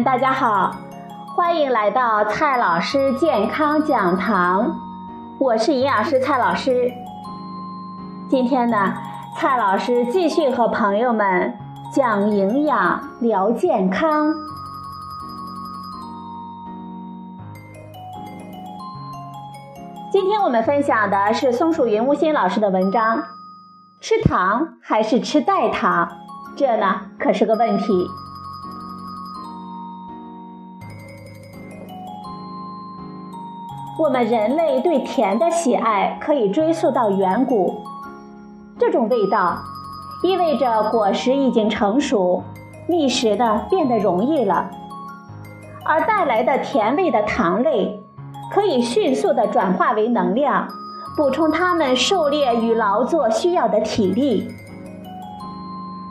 大家好，欢迎来到蔡老师健康讲堂，我是营养师蔡老师。今天呢，蔡老师继续和朋友们讲营养、聊健康。今天我们分享的是松鼠云无心老师的文章：吃糖还是吃代糖？这呢可是个问题。我们人类对甜的喜爱可以追溯到远古，这种味道意味着果实已经成熟，觅食的变得容易了，而带来的甜味的糖类可以迅速的转化为能量，补充它们狩猎与劳作需要的体力。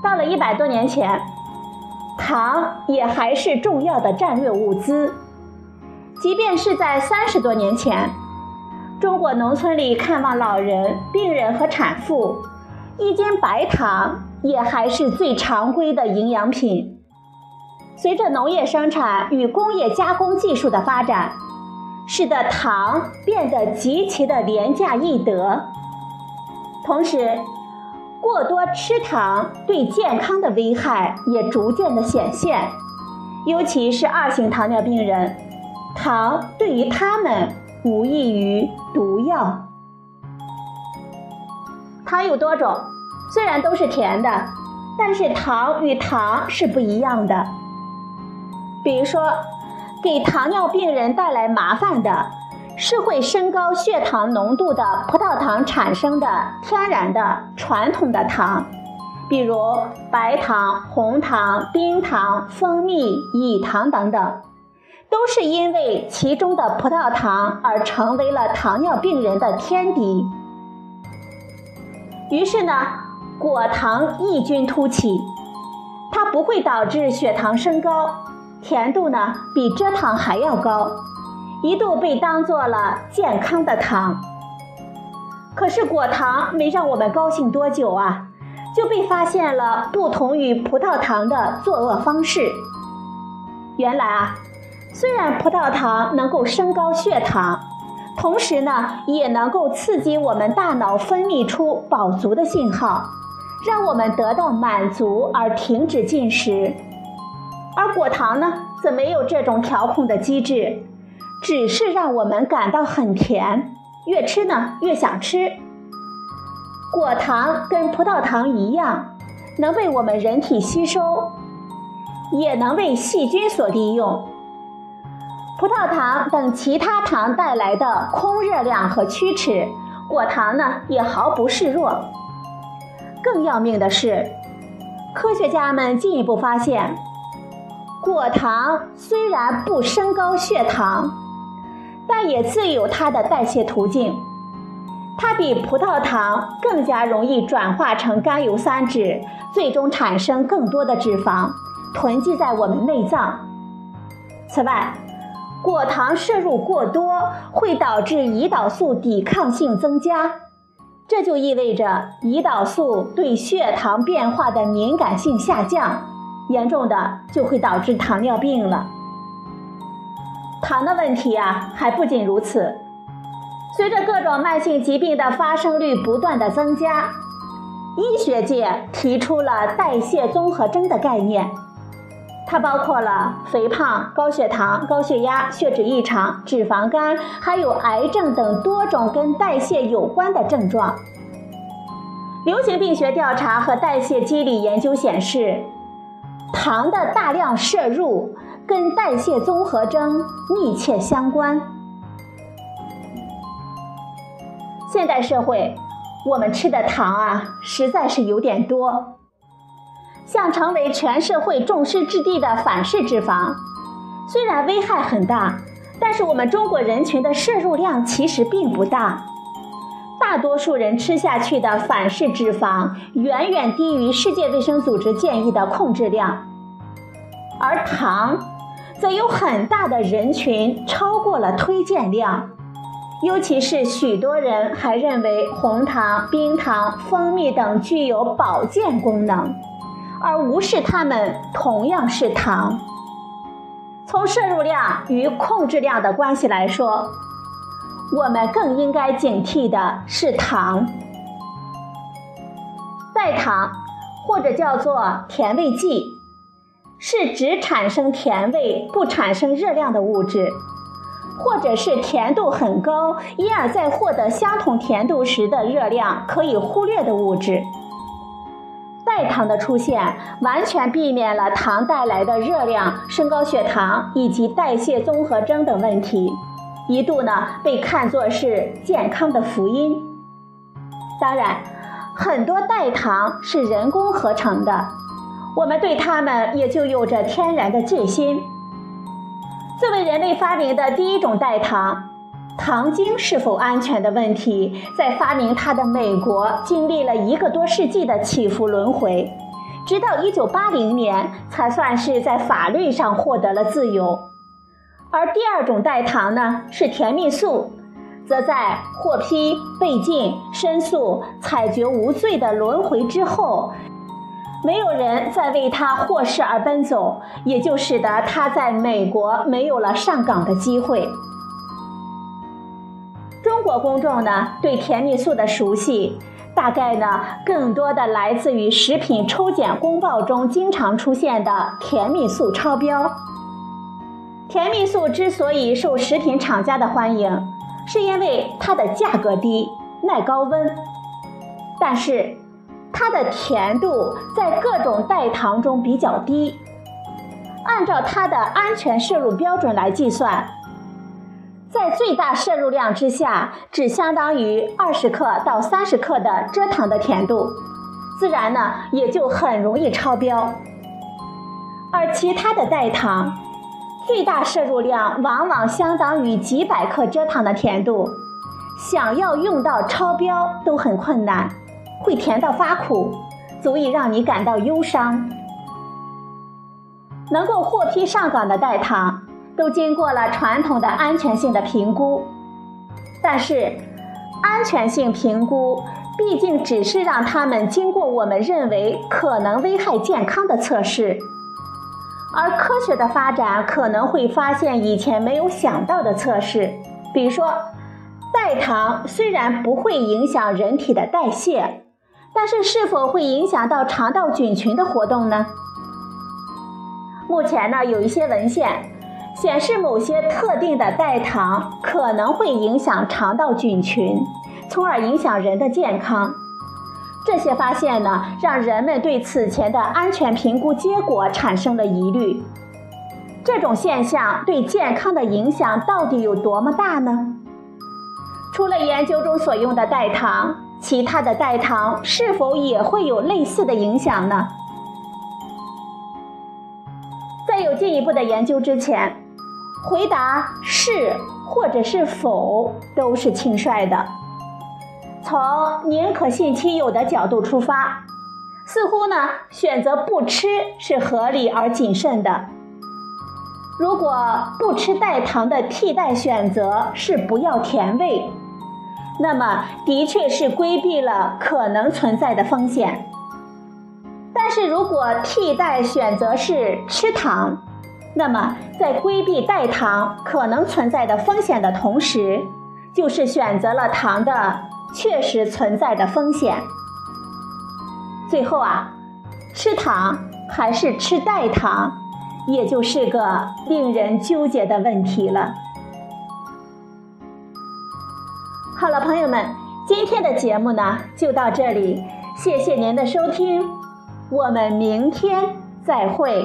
到了一百多年前，糖也还是重要的战略物资。即便是在三十多年前，中国农村里看望老人、病人和产妇，一斤白糖也还是最常规的营养品。随着农业生产与工业加工技术的发展，使得糖变得极其的廉价易得。同时，过多吃糖对健康的危害也逐渐的显现，尤其是二型糖尿病人。糖对于他们无异于毒药。糖有多种，虽然都是甜的，但是糖与糖是不一样的。比如说，给糖尿病人带来麻烦的是会升高血糖浓度的葡萄糖产生的天然的传统的糖，比如白糖、红糖、冰糖、蜂蜜、乙糖等等。都是因为其中的葡萄糖而成为了糖尿病人的天敌。于是呢，果糖异军突起，它不会导致血糖升高，甜度呢比蔗糖还要高，一度被当做了健康的糖。可是果糖没让我们高兴多久啊，就被发现了不同于葡萄糖的作恶方式。原来啊。虽然葡萄糖能够升高血糖，同时呢，也能够刺激我们大脑分泌出饱足的信号，让我们得到满足而停止进食。而果糖呢，则没有这种调控的机制，只是让我们感到很甜，越吃呢越想吃。果糖跟葡萄糖一样，能被我们人体吸收，也能为细菌所利用。葡萄糖等其他糖带来的空热量和龋齿，果糖呢也毫不示弱。更要命的是，科学家们进一步发现，果糖虽然不升高血糖，但也自有它的代谢途径。它比葡萄糖更加容易转化成甘油三酯，最终产生更多的脂肪，囤积在我们内脏。此外，果糖摄入过多会导致胰岛素抵抗性增加，这就意味着胰岛素对血糖变化的敏感性下降，严重的就会导致糖尿病了。糖的问题啊，还不仅如此，随着各种慢性疾病的发生率不断的增加，医学界提出了代谢综合征的概念。它包括了肥胖、高血糖、高血压、血脂异常、脂肪肝，还有癌症等多种跟代谢有关的症状。流行病学调查和代谢机理研究显示，糖的大量摄入跟代谢综合征密切相关。现代社会，我们吃的糖啊，实在是有点多。像成为全社会众矢之的的反式脂肪，虽然危害很大，但是我们中国人群的摄入量其实并不大。大多数人吃下去的反式脂肪远远低于世界卫生组织建议的控制量，而糖则有很大的人群超过了推荐量，尤其是许多人还认为红糖、冰糖、蜂蜜等具有保健功能。而无视它们同样是糖。从摄入量与控制量的关系来说，我们更应该警惕的是糖。代糖，或者叫做甜味剂，是只产生甜味不产生热量的物质，或者是甜度很高，因而在获得相同甜度时的热量可以忽略的物质。代糖的出现，完全避免了糖带来的热量、升高血糖以及代谢综合征等问题，一度呢被看作是健康的福音。当然，很多代糖是人工合成的，我们对它们也就有着天然的戒心。作为人类发明的第一种代糖。糖精是否安全的问题，在发明它的美国经历了一个多世纪的起伏轮回，直到1980年才算是在法律上获得了自由。而第二种代糖呢，是甜蜜素，则在获批、被禁、申诉、裁决无罪的轮回之后，没有人再为它获释而奔走，也就使得它在美国没有了上岗的机会。中国公众呢对甜蜜素的熟悉，大概呢更多的来自于食品抽检公报中经常出现的甜蜜素超标。甜蜜素之所以受食品厂家的欢迎，是因为它的价格低、耐高温，但是它的甜度在各种代糖中比较低。按照它的安全摄入标准来计算。在最大摄入量之下，只相当于二十克到三十克的蔗糖的甜度，自然呢也就很容易超标。而其他的代糖，最大摄入量往往相当于几百克蔗糖的甜度，想要用到超标都很困难，会甜到发苦，足以让你感到忧伤。能够获批上岗的代糖。都经过了传统的安全性的评估，但是安全性评估毕竟只是让他们经过我们认为可能危害健康的测试，而科学的发展可能会发现以前没有想到的测试，比如说代糖虽然不会影响人体的代谢，但是是否会影响到肠道菌群的活动呢？目前呢有一些文献。显示某些特定的代糖可能会影响肠道菌群，从而影响人的健康。这些发现呢，让人们对此前的安全评估结果产生了疑虑。这种现象对健康的影响到底有多么大呢？除了研究中所用的代糖，其他的代糖是否也会有类似的影响呢？在有进一步的研究之前。回答是或者是否都是轻率的。从宁可信其有的角度出发，似乎呢选择不吃是合理而谨慎的。如果不吃代糖的替代选择是不要甜味，那么的确是规避了可能存在的风险。但是如果替代选择是吃糖，那么，在规避代糖可能存在的风险的同时，就是选择了糖的确实存在的风险。最后啊，吃糖还是吃代糖，也就是个令人纠结的问题了。好了，朋友们，今天的节目呢就到这里，谢谢您的收听，我们明天再会。